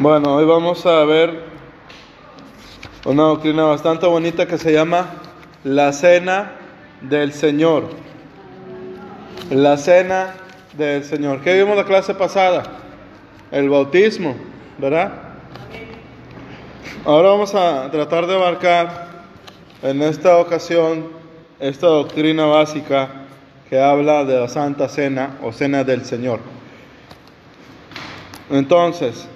Bueno, hoy vamos a ver una doctrina bastante bonita que se llama la cena del Señor. La cena del Señor. ¿Qué vimos la clase pasada? El bautismo, ¿verdad? Ahora vamos a tratar de abarcar en esta ocasión esta doctrina básica que habla de la Santa Cena o Cena del Señor. Entonces,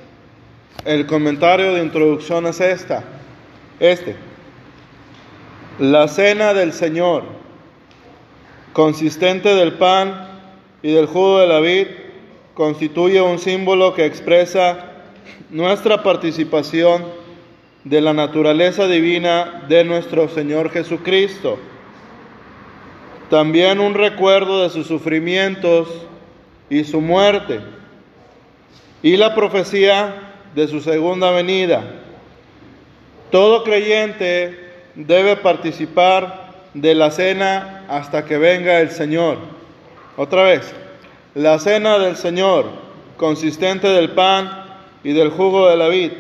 el comentario de introducción es esta, este. La cena del Señor, consistente del pan y del jugo de la vid, constituye un símbolo que expresa nuestra participación de la naturaleza divina de nuestro Señor Jesucristo. También un recuerdo de sus sufrimientos y su muerte. Y la profecía de su segunda venida. Todo creyente debe participar de la cena hasta que venga el Señor. Otra vez, la cena del Señor, consistente del pan y del jugo de la vid,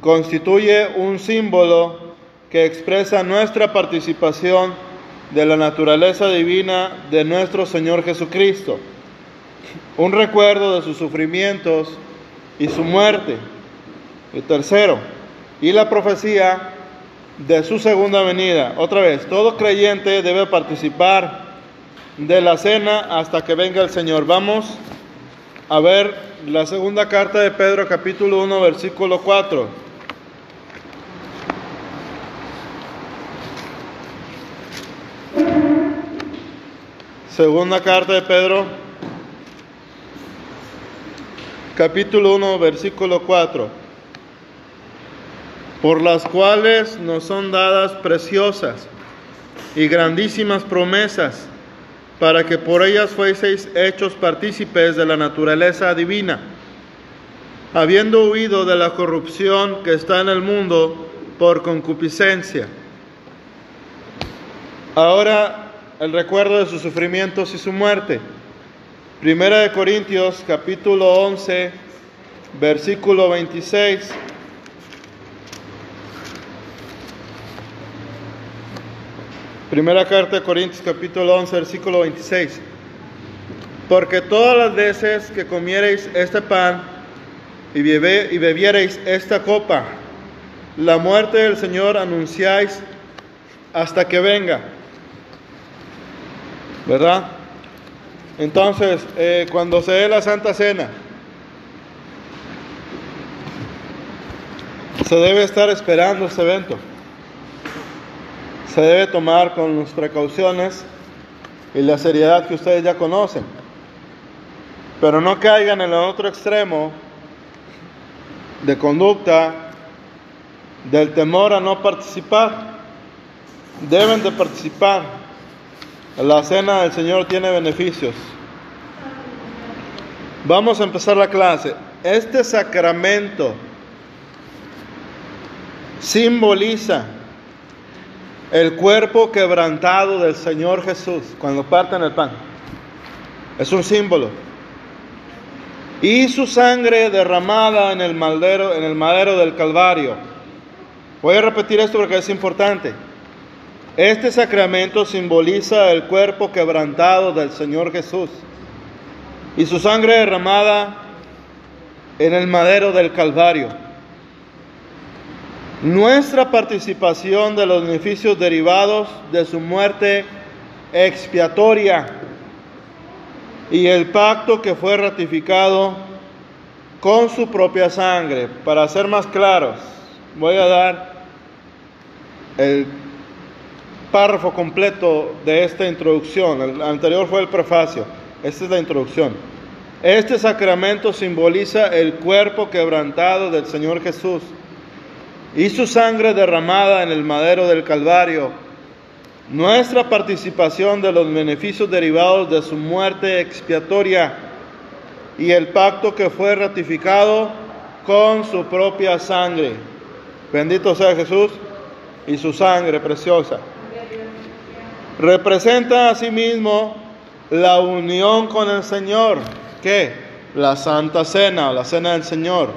constituye un símbolo que expresa nuestra participación de la naturaleza divina de nuestro Señor Jesucristo, un recuerdo de sus sufrimientos y su muerte. Y tercero, y la profecía de su segunda venida. Otra vez, todo creyente debe participar de la cena hasta que venga el Señor. Vamos a ver la segunda carta de Pedro capítulo 1 versículo 4. Segunda carta de Pedro capítulo 1, versículo 4, por las cuales nos son dadas preciosas y grandísimas promesas, para que por ellas fueseis hechos partícipes de la naturaleza divina, habiendo huido de la corrupción que está en el mundo por concupiscencia. Ahora el recuerdo de sus sufrimientos y su muerte Primera de Corintios capítulo 11, versículo 26. Primera carta de Corintios capítulo 11, versículo 26. Porque todas las veces que comiereis este pan y, bebe, y bebiereis esta copa, la muerte del Señor anunciáis hasta que venga. ¿Verdad? Entonces, eh, cuando se dé la Santa Cena, se debe estar esperando este evento. Se debe tomar con las precauciones y la seriedad que ustedes ya conocen. Pero no caigan en el otro extremo de conducta del temor a no participar. Deben de participar. La cena del Señor tiene beneficios. Vamos a empezar la clase. Este sacramento simboliza el cuerpo quebrantado del Señor Jesús cuando parten el pan. Es un símbolo. Y su sangre derramada en el madero, en el madero del Calvario. Voy a repetir esto porque es importante. Este sacramento simboliza el cuerpo quebrantado del Señor Jesús y su sangre derramada en el madero del Calvario. Nuestra participación de los beneficios derivados de su muerte expiatoria y el pacto que fue ratificado con su propia sangre. Para ser más claros, voy a dar el párrafo completo de esta introducción. El anterior fue el prefacio. Esta es la introducción. Este sacramento simboliza el cuerpo quebrantado del Señor Jesús y su sangre derramada en el madero del Calvario. Nuestra participación de los beneficios derivados de su muerte expiatoria y el pacto que fue ratificado con su propia sangre. Bendito sea Jesús y su sangre preciosa representa asimismo la unión con el Señor, que la Santa Cena, la Cena del Señor.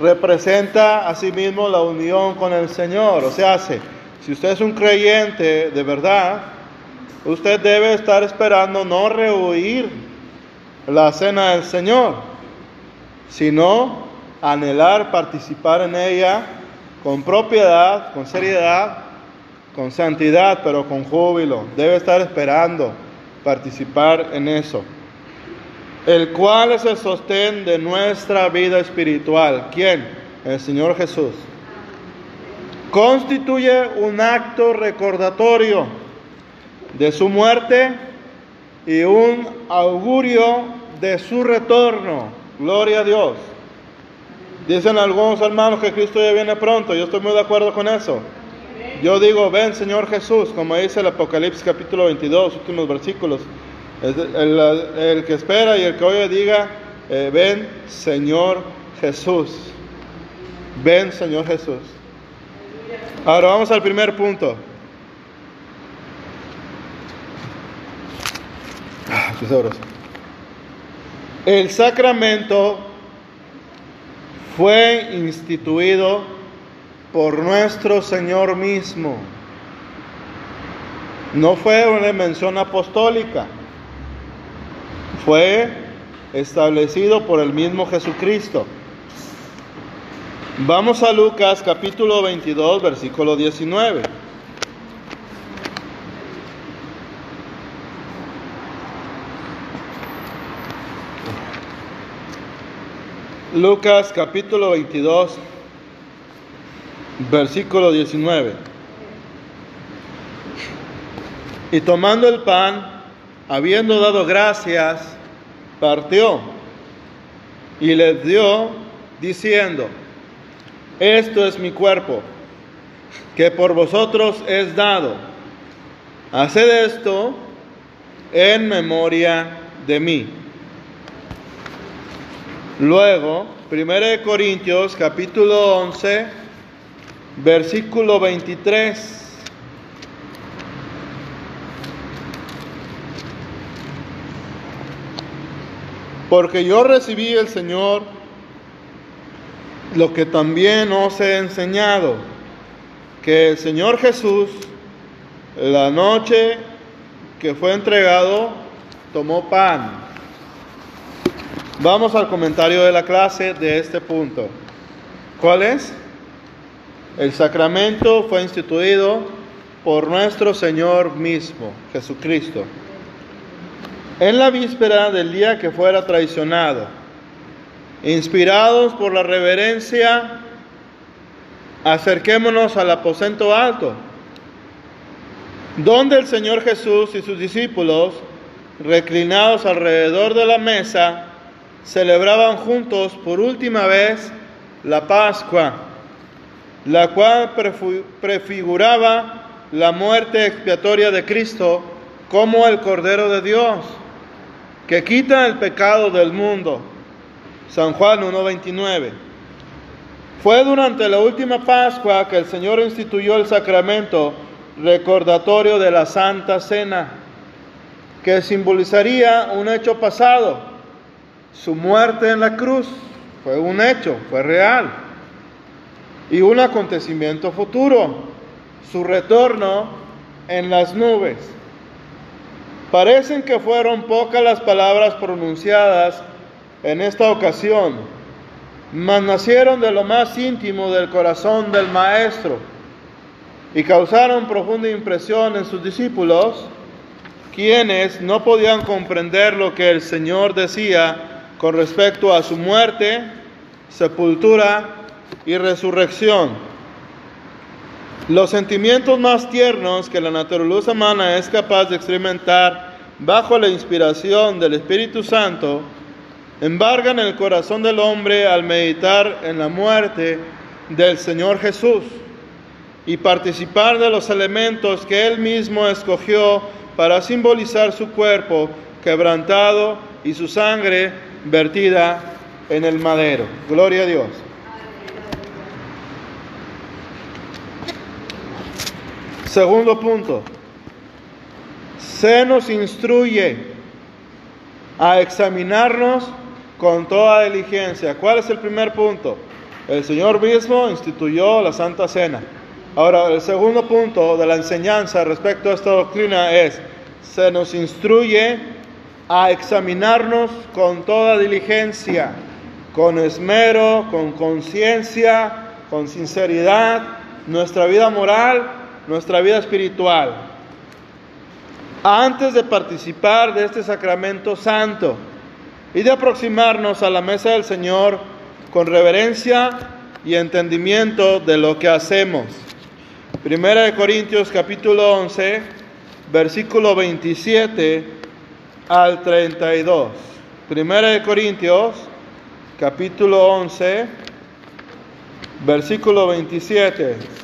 representa asimismo la unión con el Señor. O sea, si usted es un creyente de verdad, usted debe estar esperando no rehuir la cena del Señor, sino anhelar participar en ella con propiedad, con seriedad, con santidad, pero con júbilo. Debe estar esperando participar en eso. El cual es el sostén de nuestra vida espiritual. ¿Quién? El Señor Jesús. Constituye un acto recordatorio de su muerte y un augurio de su retorno. Gloria a Dios. Dicen algunos hermanos que Cristo ya viene pronto. Yo estoy muy de acuerdo con eso. Yo digo, ven Señor Jesús, como dice el Apocalipsis capítulo 22, últimos versículos. El, que espera y el que oye diga, eh, ven Señor Jesús. Ven Señor Jesús. Ahora vamos al primer punto. Ah, el sacramento fue instituido por nuestro Señor mismo. No fue una mención apostólica, fue establecido por el mismo Jesucristo. Vamos a Lucas capítulo 22, versículo 19. Lucas capítulo 22, versículo 19. Y tomando el pan, habiendo dado gracias, partió y les dio diciendo, esto es mi cuerpo, que por vosotros es dado. Haced esto en memoria de mí. Luego, 1 Corintios capítulo 11, versículo 23. Porque yo recibí el Señor lo que también os he enseñado, que el Señor Jesús, la noche que fue entregado, tomó pan Vamos al comentario de la clase de este punto. ¿Cuál es? El sacramento fue instituido por nuestro Señor mismo, Jesucristo. En la víspera del día que fuera traicionado, inspirados por la reverencia, acerquémonos al aposento alto, donde el Señor Jesús y sus discípulos, reclinados alrededor de la mesa, celebraban juntos por última vez la Pascua, la cual prefiguraba la muerte expiatoria de Cristo como el Cordero de Dios, que quita el pecado del mundo. San Juan 1.29. Fue durante la última Pascua que el Señor instituyó el sacramento recordatorio de la Santa Cena, que simbolizaría un hecho pasado su muerte en la cruz fue un hecho, fue real. Y un acontecimiento futuro, su retorno en las nubes. Parecen que fueron pocas las palabras pronunciadas en esta ocasión, mas nacieron de lo más íntimo del corazón del Maestro y causaron profunda impresión en sus discípulos, quienes no podían comprender lo que el Señor decía con respecto a su muerte, sepultura y resurrección. Los sentimientos más tiernos que la naturaleza humana es capaz de experimentar bajo la inspiración del Espíritu Santo embargan el corazón del hombre al meditar en la muerte del Señor Jesús y participar de los elementos que Él mismo escogió para simbolizar su cuerpo quebrantado y su sangre vertida en el madero. Gloria a Dios. Segundo punto, se nos instruye a examinarnos con toda diligencia. ¿Cuál es el primer punto? el Señor mismo instituyó la Santa Cena. Ahora, el segundo punto de la enseñanza respecto a esta doctrina es, se nos instruye a examinarnos con toda diligencia, con esmero, con conciencia, con sinceridad, nuestra vida moral, nuestra vida espiritual, antes de participar de este sacramento santo y de aproximarnos a la mesa del Señor con reverencia y entendimiento de lo que hacemos. Primera de Corintios capítulo 11, versículo 27 al 32. Primera de Corintios capítulo 11, versículo 27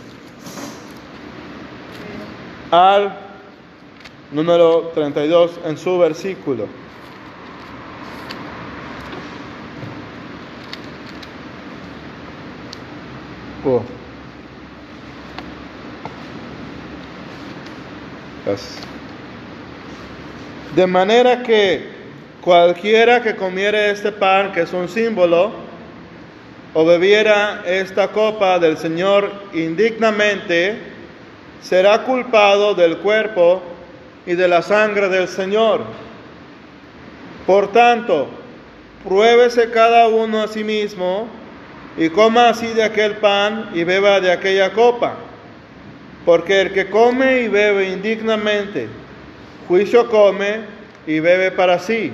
al número 32 en su versículo. Oh. De manera que cualquiera que comiere este pan, que es un símbolo, o bebiera esta copa del Señor indignamente, será culpado del cuerpo y de la sangre del Señor. Por tanto, pruébese cada uno a sí mismo y coma así de aquel pan y beba de aquella copa. Porque el que come y bebe indignamente, juicio come y bebe para sí,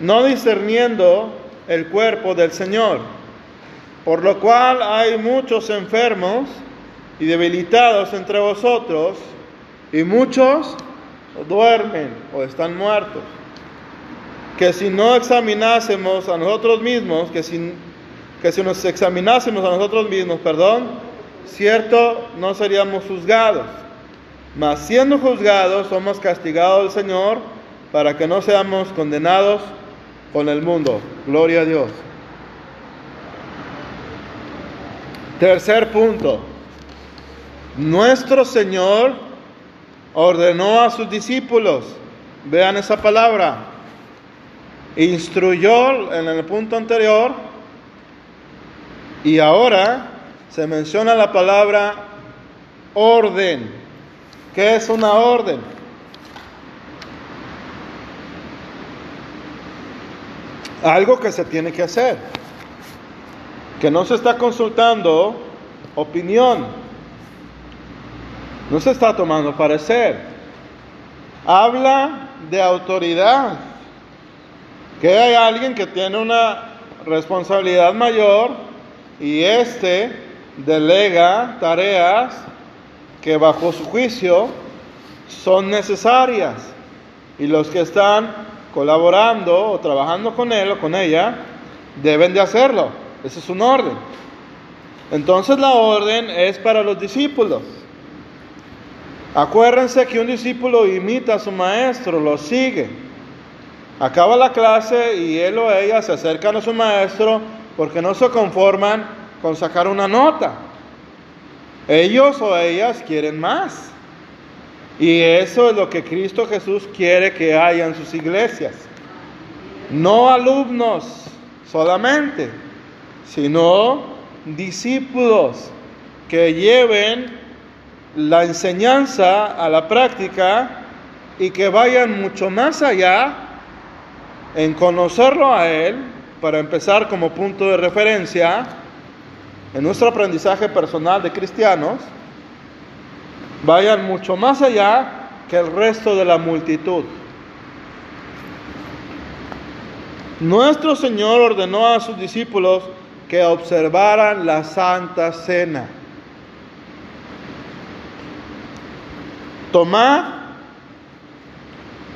no discerniendo el cuerpo del Señor. Por lo cual hay muchos enfermos y debilitados entre vosotros, y muchos duermen o están muertos. Que si no examinásemos a nosotros mismos, que si que si nos examinásemos a nosotros mismos, perdón, cierto, no seríamos juzgados. Mas siendo juzgados, somos castigados del Señor para que no seamos condenados con el mundo. Gloria a Dios. Tercer punto. Nuestro Señor ordenó a sus discípulos, vean esa palabra, instruyó en el punto anterior, y ahora se menciona la palabra orden. ¿Qué es una orden? Algo que se tiene que hacer. Que no se está consultando opinión. No se está tomando parecer. Habla de autoridad. Que hay alguien que tiene una responsabilidad mayor y éste delega tareas que bajo su juicio son necesarias y los que están colaborando o trabajando con él o con ella deben de hacerlo. Ese es un orden. Entonces la orden es para los discípulos. Acuérdense que un discípulo imita a su maestro, lo sigue. Acaba la clase y él o ella se acercan a su maestro porque no se conforman con sacar una nota. Ellos o ellas quieren más. Y eso es lo que Cristo Jesús quiere que haya en sus iglesias. No alumnos solamente, sino discípulos que lleven la enseñanza a la práctica y que vayan mucho más allá en conocerlo a Él para empezar como punto de referencia en nuestro aprendizaje personal de cristianos, vayan mucho más allá que el resto de la multitud. Nuestro Señor ordenó a sus discípulos que observaran la Santa Cena. Tomad,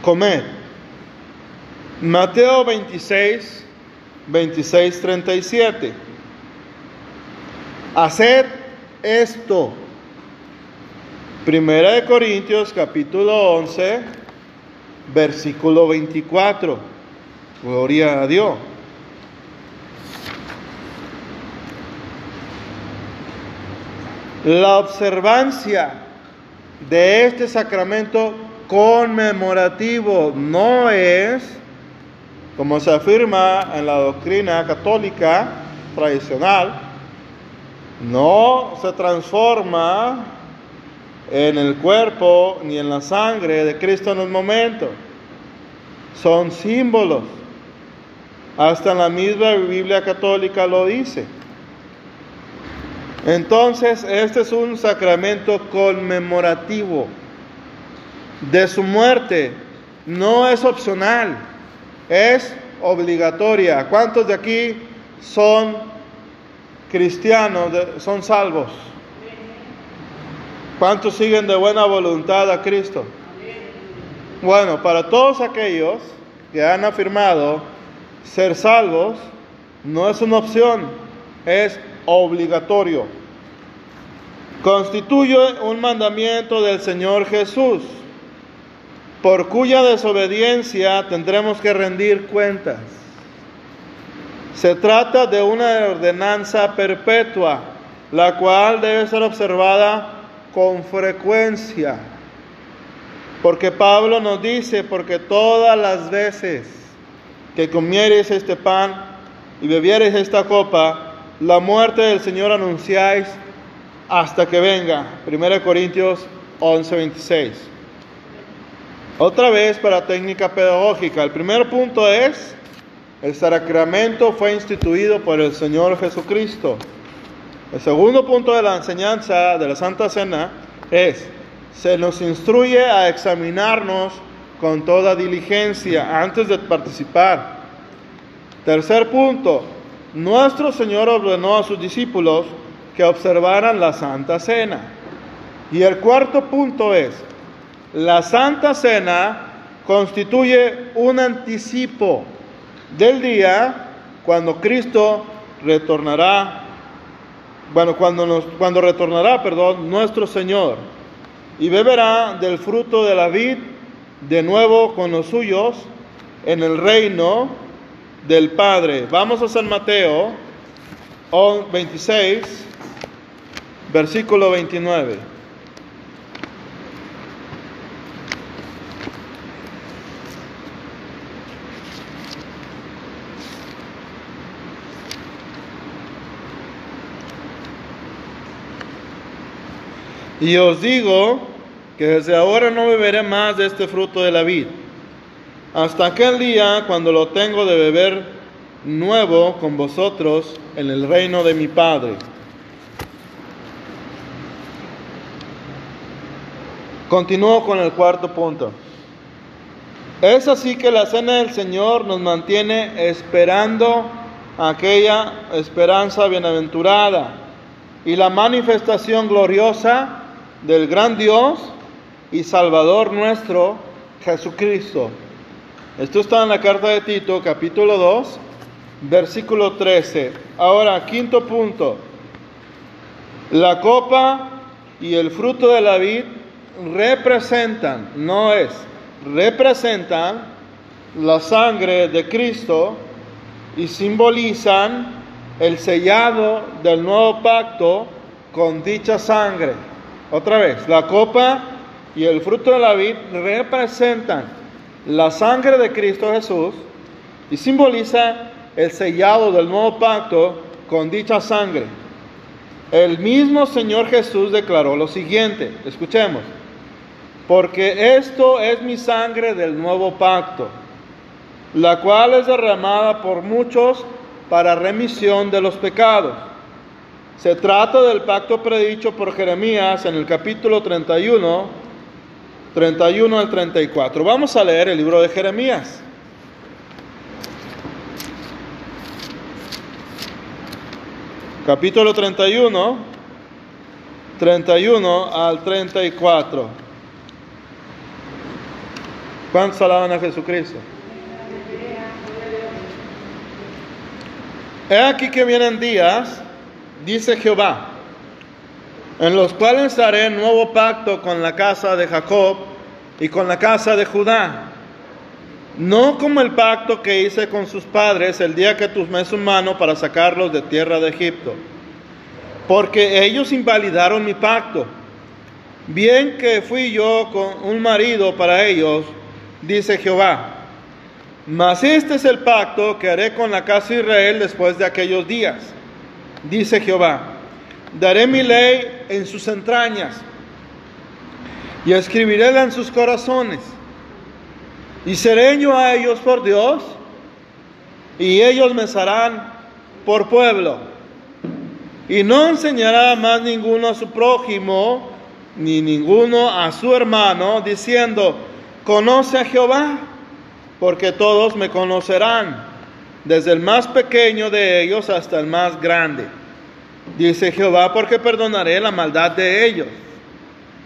comed. Mateo 26, 26, 37. Haced esto. Primera de Corintios capítulo 11, versículo 24. Gloria a Dios. La observancia de este sacramento conmemorativo no es como se afirma en la doctrina católica, tradicional, no se transforma en el cuerpo ni en la sangre de Cristo en el momento. Son símbolos. Hasta la misma Biblia católica lo dice. Entonces, este es un sacramento conmemorativo de su muerte. No es opcional, es obligatoria. ¿Cuántos de aquí son cristianos, son salvos? ¿Cuántos siguen de buena voluntad a Cristo? Bueno, para todos aquellos que han afirmado ser salvos, no es una opción, es obligatorio. Constituye un mandamiento del Señor Jesús, por cuya desobediencia tendremos que rendir cuentas. Se trata de una ordenanza perpetua, la cual debe ser observada con frecuencia. Porque Pablo nos dice, porque todas las veces que comieres este pan y bebieres esta copa, la muerte del Señor anunciáis hasta que venga. 1 Corintios 11, 26. Otra vez para técnica pedagógica. El primer punto es, el sacramento fue instituido por el Señor Jesucristo. El segundo punto de la enseñanza de la Santa Cena es, se nos instruye a examinarnos con toda diligencia antes de participar. Tercer punto, nuestro Señor ordenó a sus discípulos que observaran la Santa Cena. Y el cuarto punto es, la Santa Cena constituye un anticipo del día cuando Cristo retornará, bueno, cuando, cuando retornará, perdón, nuestro Señor, y beberá del fruto de la vid de nuevo con los suyos en el reino del Padre. Vamos a San Mateo 26, versículo 29. Y os digo que desde ahora no beberé más de este fruto de la vid hasta aquel día cuando lo tengo de beber nuevo con vosotros en el reino de mi Padre. Continúo con el cuarto punto. Es así que la cena del Señor nos mantiene esperando aquella esperanza bienaventurada y la manifestación gloriosa del gran Dios y Salvador nuestro, Jesucristo. Esto está en la carta de Tito, capítulo 2, versículo 13. Ahora, quinto punto. La copa y el fruto de la vid representan, no es, representan la sangre de Cristo y simbolizan el sellado del nuevo pacto con dicha sangre. Otra vez, la copa y el fruto de la vid representan la sangre de Cristo Jesús y simboliza el sellado del nuevo pacto con dicha sangre. El mismo Señor Jesús declaró lo siguiente, escuchemos, porque esto es mi sangre del nuevo pacto, la cual es derramada por muchos para remisión de los pecados. Se trata del pacto predicho por Jeremías en el capítulo 31, 31 al 34. Vamos a leer el libro de Jeremías. Capítulo 31, 31 al 34. ¿Cuántos alaban a Jesucristo? He aquí que vienen días, dice Jehová en los cuales haré nuevo pacto con la casa de Jacob y con la casa de Judá. No como el pacto que hice con sus padres el día que tomé su mano para sacarlos de tierra de Egipto, porque ellos invalidaron mi pacto. Bien que fui yo con un marido para ellos, dice Jehová. Mas este es el pacto que haré con la casa de Israel después de aquellos días dice Jehová, daré mi ley en sus entrañas y escribiréla en sus corazones. Y seré a ellos por Dios, y ellos me serán por pueblo. Y no enseñará más ninguno a su prójimo, ni ninguno a su hermano, diciendo, conoce a Jehová, porque todos me conocerán, desde el más pequeño de ellos hasta el más grande. Dice Jehová, porque perdonaré la maldad de ellos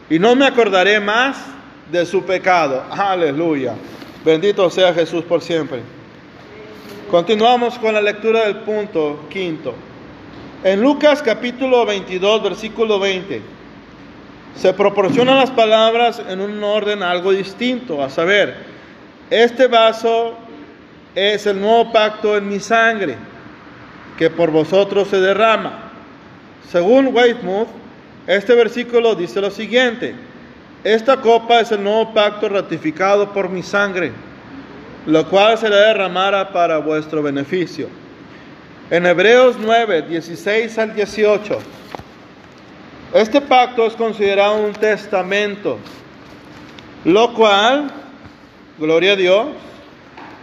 y no me acordaré más de su pecado. Aleluya. Bendito sea Jesús por siempre. Continuamos con la lectura del punto quinto. En Lucas capítulo 22, versículo 20, se proporcionan las palabras en un orden algo distinto, a saber, este vaso es el nuevo pacto en mi sangre, que por vosotros se derrama. Según Weymouth, este versículo dice lo siguiente, esta copa es el nuevo pacto ratificado por mi sangre, lo cual será derramada para vuestro beneficio. En Hebreos 9, 16 al 18, este pacto es considerado un testamento, lo cual, gloria a Dios,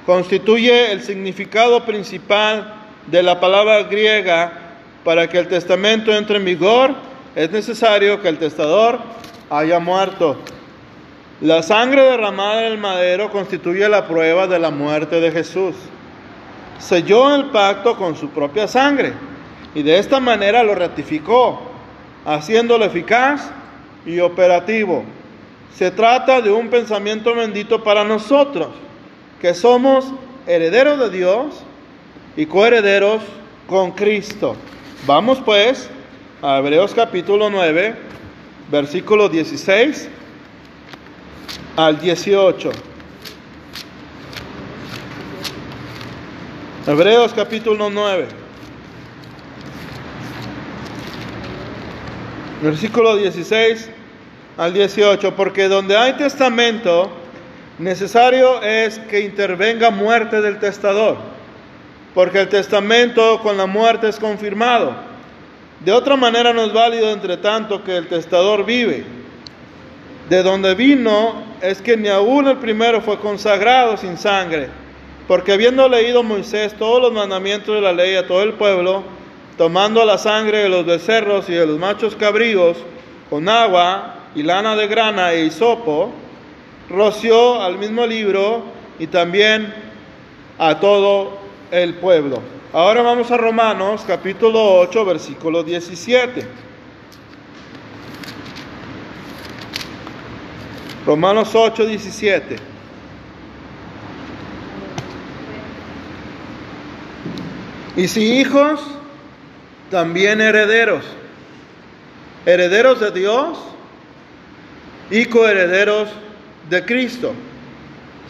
constituye el significado principal de la palabra griega para que el testamento entre en vigor es necesario que el testador haya muerto. La sangre derramada en el madero constituye la prueba de la muerte de Jesús. Selló el pacto con su propia sangre y de esta manera lo ratificó, haciéndolo eficaz y operativo. Se trata de un pensamiento bendito para nosotros, que somos herederos de Dios y coherederos con Cristo. Vamos pues a Hebreos capítulo 9, versículo 16 al 18. Hebreos capítulo 9, versículo 16 al 18, porque donde hay testamento, necesario es que intervenga muerte del testador, porque el testamento con la muerte es confirmado de otra manera no es válido entre tanto que el testador vive. De donde vino es que ni aún el primero fue consagrado sin sangre, porque habiendo leído Moisés todos los mandamientos de la ley a todo el pueblo, tomando la sangre de los becerros y de los machos cabríos con agua y lana de grana e hisopo, roció al mismo libro y también a todo el pueblo. Ahora vamos a Romanos capítulo 8, versículo 17. Romanos 8, 17. Y si hijos, también herederos, herederos de Dios y coherederos de Cristo.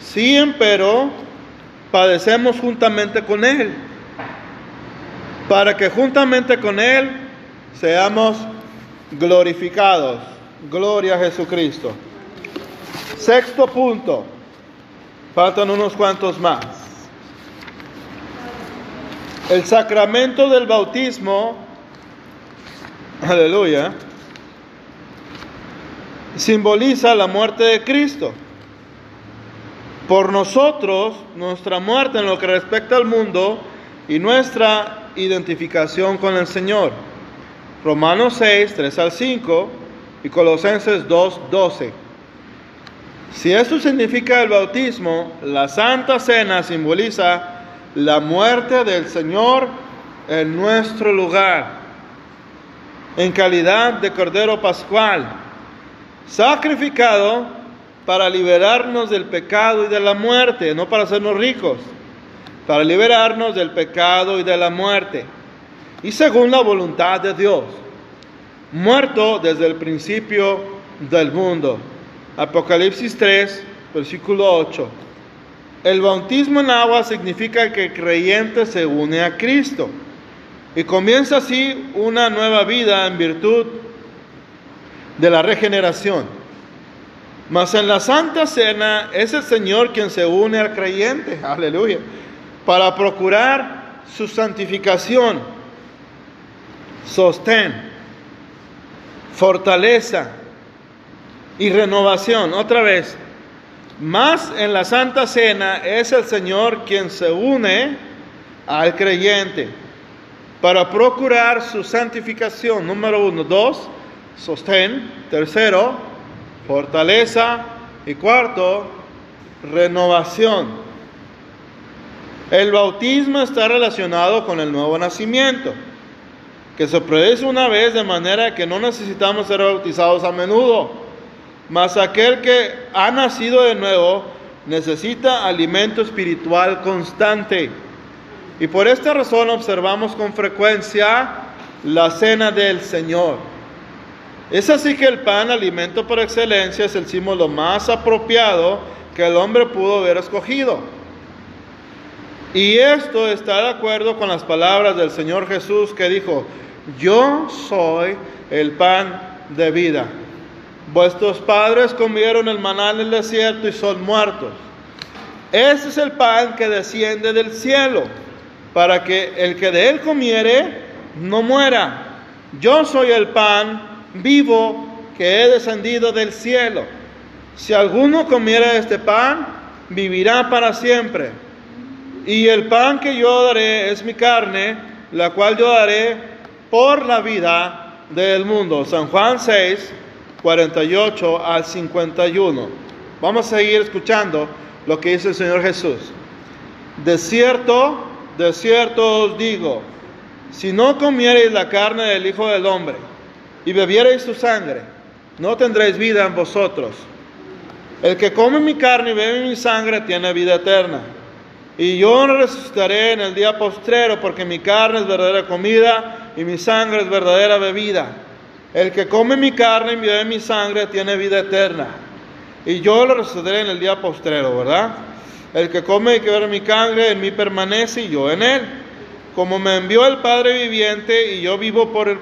Si empero padecemos juntamente con Él para que juntamente con Él seamos glorificados. Gloria a Jesucristo. Sexto punto. Faltan unos cuantos más. El sacramento del bautismo, aleluya, simboliza la muerte de Cristo. Por nosotros, nuestra muerte en lo que respecta al mundo y nuestra identificación con el Señor. Romanos 6, 3 al 5 y Colosenses 2, 12. Si esto significa el bautismo, la Santa Cena simboliza la muerte del Señor en nuestro lugar, en calidad de Cordero Pascual, sacrificado para liberarnos del pecado y de la muerte, no para hacernos ricos para liberarnos del pecado y de la muerte, y según la voluntad de Dios, muerto desde el principio del mundo. Apocalipsis 3, versículo 8. El bautismo en agua significa que el creyente se une a Cristo y comienza así una nueva vida en virtud de la regeneración. Mas en la Santa Cena es el Señor quien se une al creyente. Aleluya para procurar su santificación. sostén, fortaleza y renovación. Otra vez, más en la Santa Cena es el Señor quien se une al creyente para procurar su santificación. Número uno. Dos, sostén. Tercero, fortaleza. Y cuarto, renovación. El bautismo está relacionado con el nuevo nacimiento, que se produce una vez de manera que no necesitamos ser bautizados a menudo. Mas aquel que ha nacido de nuevo necesita alimento espiritual constante. Y por esta razón observamos con frecuencia la cena del Señor. Es así que el pan, alimento por excelencia, es el símbolo más apropiado que el hombre pudo haber escogido. Y esto está de acuerdo con las palabras del Señor Jesús que dijo, yo soy el pan de vida. Vuestros padres comieron el maná en el desierto y son muertos. Ese es el pan que desciende del cielo, para que el que de él comiere no muera. Yo soy el pan vivo que he descendido del cielo. Si alguno comiere este pan, vivirá para siempre. Y el pan que yo daré es mi carne, la cual yo daré por la vida del mundo. San Juan 6, 48 al 51. Vamos a seguir escuchando lo que dice el Señor Jesús. De cierto, de cierto os digo, si no comiereis la carne del Hijo del Hombre y bebiereis su sangre, no tendréis vida en vosotros. El que come mi carne y bebe mi sangre tiene vida eterna. Y yo resucitaré en el día postrero, porque mi carne es verdadera comida y mi sangre es verdadera bebida. El que come mi carne y bebe mi sangre tiene vida eterna. Y yo lo resucitaré en el día postrero, ¿verdad? El que come y que bebe mi carne en mí permanece y yo en él. Como me envió el Padre viviente y yo vivo por el,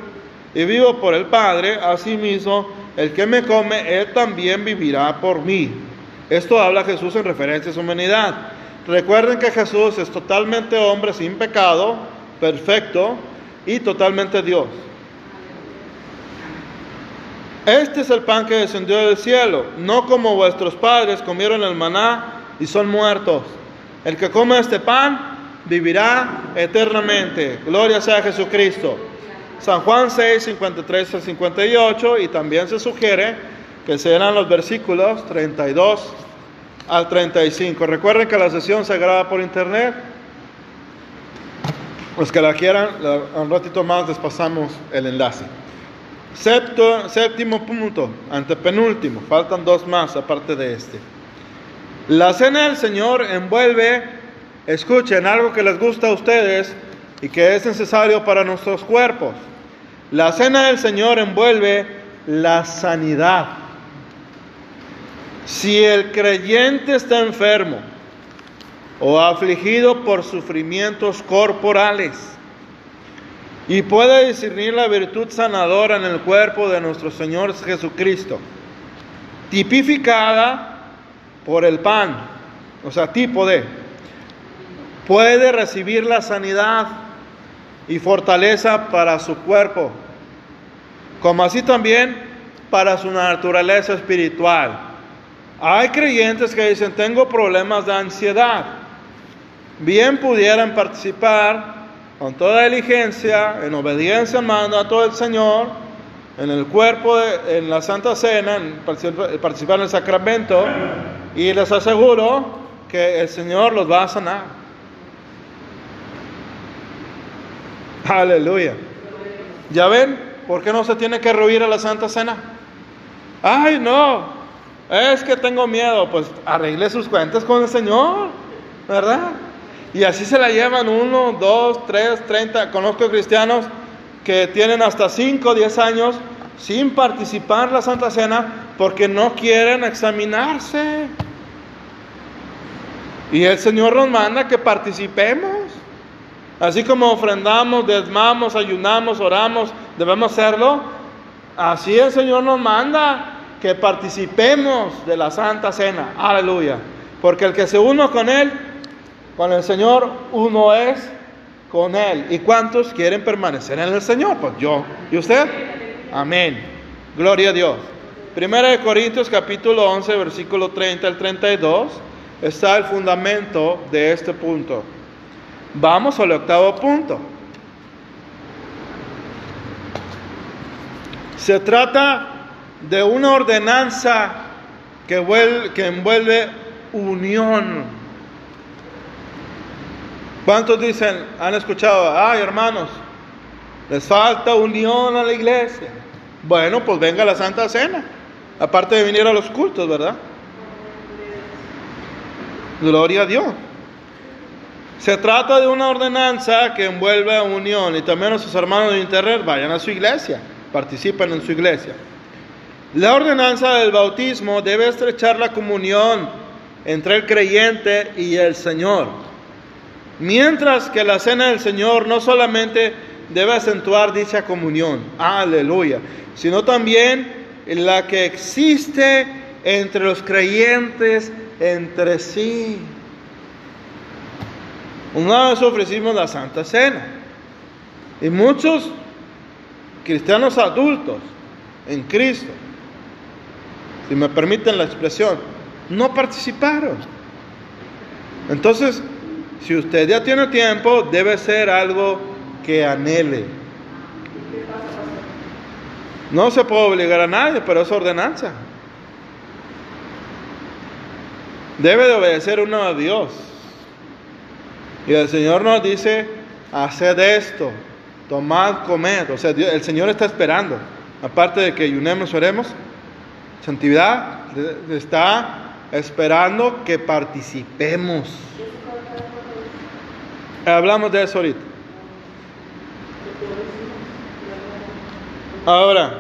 y vivo por el Padre, asimismo, el que me come, él también vivirá por mí. Esto habla Jesús en referencia a su humanidad. Recuerden que Jesús es totalmente hombre sin pecado, perfecto y totalmente Dios. Este es el pan que descendió del cielo, no como vuestros padres comieron el maná y son muertos. El que come este pan vivirá eternamente. Gloria sea a Jesucristo. San Juan 6, 53 al 58 y también se sugiere que serán los versículos 32 al 35. Recuerden que la sesión se graba por internet. Los que la quieran, un ratito más les pasamos el enlace séptimo punto, antepenúltimo, faltan dos más aparte de este. La cena del Señor envuelve, escuchen, algo que les gusta a ustedes y que es necesario para nuestros cuerpos. La cena del Señor envuelve la sanidad. Si el creyente está enfermo o afligido por sufrimientos corporales, y puede discernir la virtud sanadora en el cuerpo de nuestro Señor Jesucristo, tipificada por el pan, o sea, tipo de, puede recibir la sanidad y fortaleza para su cuerpo, como así también para su naturaleza espiritual. Hay creyentes que dicen, tengo problemas de ansiedad. Bien pudieran participar con toda diligencia, en obediencia al mandato del Señor, en el cuerpo, en la Santa Cena, en participar en el sacramento, y les aseguro que el Señor los va a sanar. Aleluya. ¿Ya ven por qué no se tiene que rehuir a la Santa Cena? Ay, no, es que tengo miedo. Pues arregle sus cuentas con el Señor, ¿verdad? Y así se la llevan uno, dos, tres, treinta. Conozco cristianos que tienen hasta cinco, diez años sin participar en la Santa Cena porque no quieren examinarse. Y el Señor nos manda que participemos. Así como ofrendamos, desmamos, ayunamos, oramos, debemos hacerlo. Así el Señor nos manda que participemos de la Santa Cena. Aleluya. Porque el que se uno con Él con el Señor uno es con Él. ¿Y cuántos quieren permanecer en el Señor? Pues yo. ¿Y usted? Amén. Gloria a Dios. Primera de Corintios capítulo 11, versículo 30 al 32, está el fundamento de este punto. Vamos al octavo punto. Se trata de una ordenanza que, envuelve unión. ¿Cuántos dicen, han escuchado, ay hermanos, les falta unión a la iglesia? Bueno, pues venga la Santa Cena, aparte de venir a los cultos, ¿verdad? Gloria a Dios. Se trata de una ordenanza que envuelve a unión y también a sus hermanos de internet vayan a su iglesia, participen en su iglesia. La ordenanza del bautismo debe estrechar la comunión entre el creyente y el Señor. Mientras que la cena del Señor no solamente debe acentuar dicha comunión, aleluya, sino también la que existe entre los creyentes entre sí. Una vez ofrecimos la Santa Cena y muchos cristianos adultos en Cristo, si me permiten la expresión, no participaron. Entonces, si usted ya tiene tiempo, debe ser algo que anhele. No se puede obligar a nadie, pero es ordenanza. Debe de obedecer uno a Dios. Y el Señor nos dice, haced esto, tomad, comed. O sea, el Señor está esperando. Aparte de que ayunemos, oremos, santidad está esperando que participemos. Hablamos de eso ahorita. Ahora,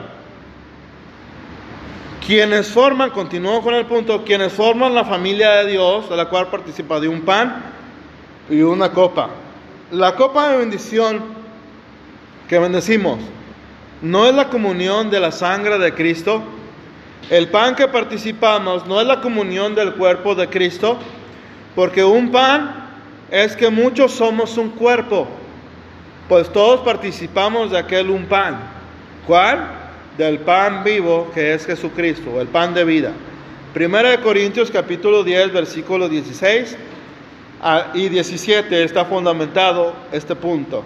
quienes forman, continúo con el punto, quienes forman la familia de Dios, de la cual participa de un pan y una copa. La copa de bendición que bendecimos no es la comunión de la sangre de Cristo. El pan que participamos no es la comunión del cuerpo de Cristo, porque un pan es que muchos somos un cuerpo, pues todos participamos de aquel un pan. ¿Cuál? Del pan vivo que es Jesucristo, el pan de vida. Primera de Corintios capítulo 10, versículo 16 y 17 está fundamentado este punto.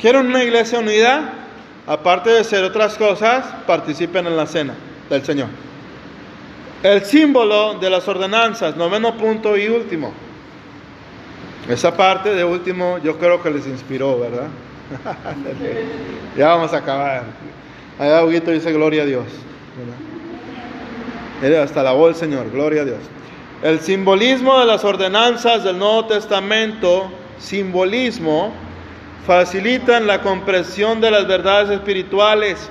¿Quieren una iglesia unida? Aparte de hacer otras cosas, participen en la cena del Señor. El símbolo de las ordenanzas, noveno punto y último. Esa parte de último yo creo que les inspiró, ¿verdad? ya vamos a acabar. Allá Huguito dice gloria a Dios. Hasta la voz Señor, gloria a Dios. El simbolismo de las ordenanzas del Nuevo Testamento, simbolismo, facilitan la comprensión de las verdades espirituales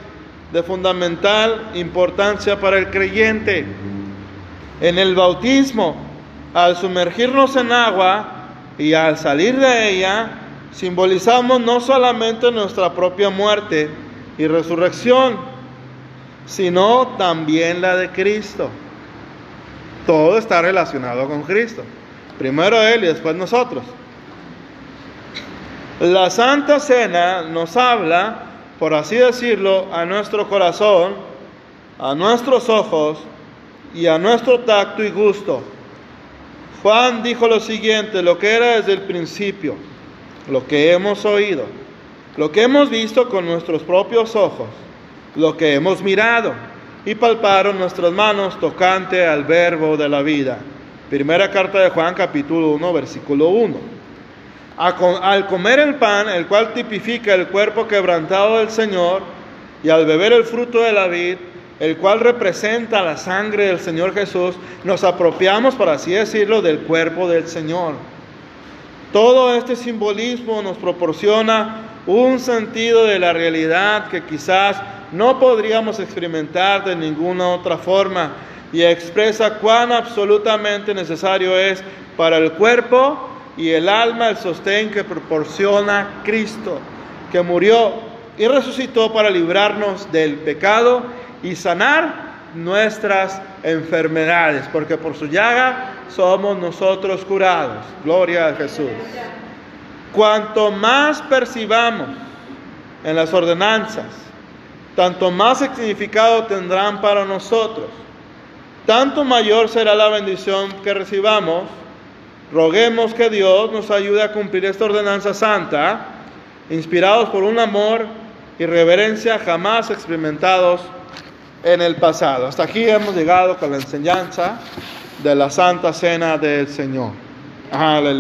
de fundamental importancia para el creyente. En el bautismo, al sumergirnos en agua y al salir de ella, simbolizamos no solamente nuestra propia muerte, y resurrección, sino también la de Cristo. Todo está relacionado con Cristo. Primero Él y después nosotros. La Santa Cena nos habla, por así decirlo, a nuestro corazón, a nuestros ojos y a nuestro tacto y gusto. Juan dijo lo siguiente, lo que era desde el principio, lo que hemos oído lo que hemos visto con nuestros propios ojos, lo que hemos mirado y palparon nuestras manos tocante al verbo de la vida. Primera carta de Juan capítulo 1 versículo 1. Al comer el pan, el cual tipifica el cuerpo quebrantado del Señor, y al beber el fruto de la vid, el cual representa la sangre del Señor Jesús, nos apropiamos, por así decirlo, del cuerpo del Señor. Todo este simbolismo nos proporciona un sentido de la realidad que quizás no podríamos experimentar de ninguna otra forma y expresa cuán absolutamente necesario es para el cuerpo y el alma el sostén que proporciona Cristo, que murió y resucitó para librarnos del pecado y sanar nuestras enfermedades, porque por su llaga somos nosotros curados. Gloria a Jesús. Cuanto más percibamos en las ordenanzas, tanto más significado tendrán para nosotros, tanto mayor será la bendición que recibamos. Roguemos que Dios nos ayude a cumplir esta ordenanza santa, inspirados por un amor y reverencia jamás experimentados en el pasado. Hasta aquí hemos llegado con la enseñanza de la Santa Cena del Señor. Aleluya.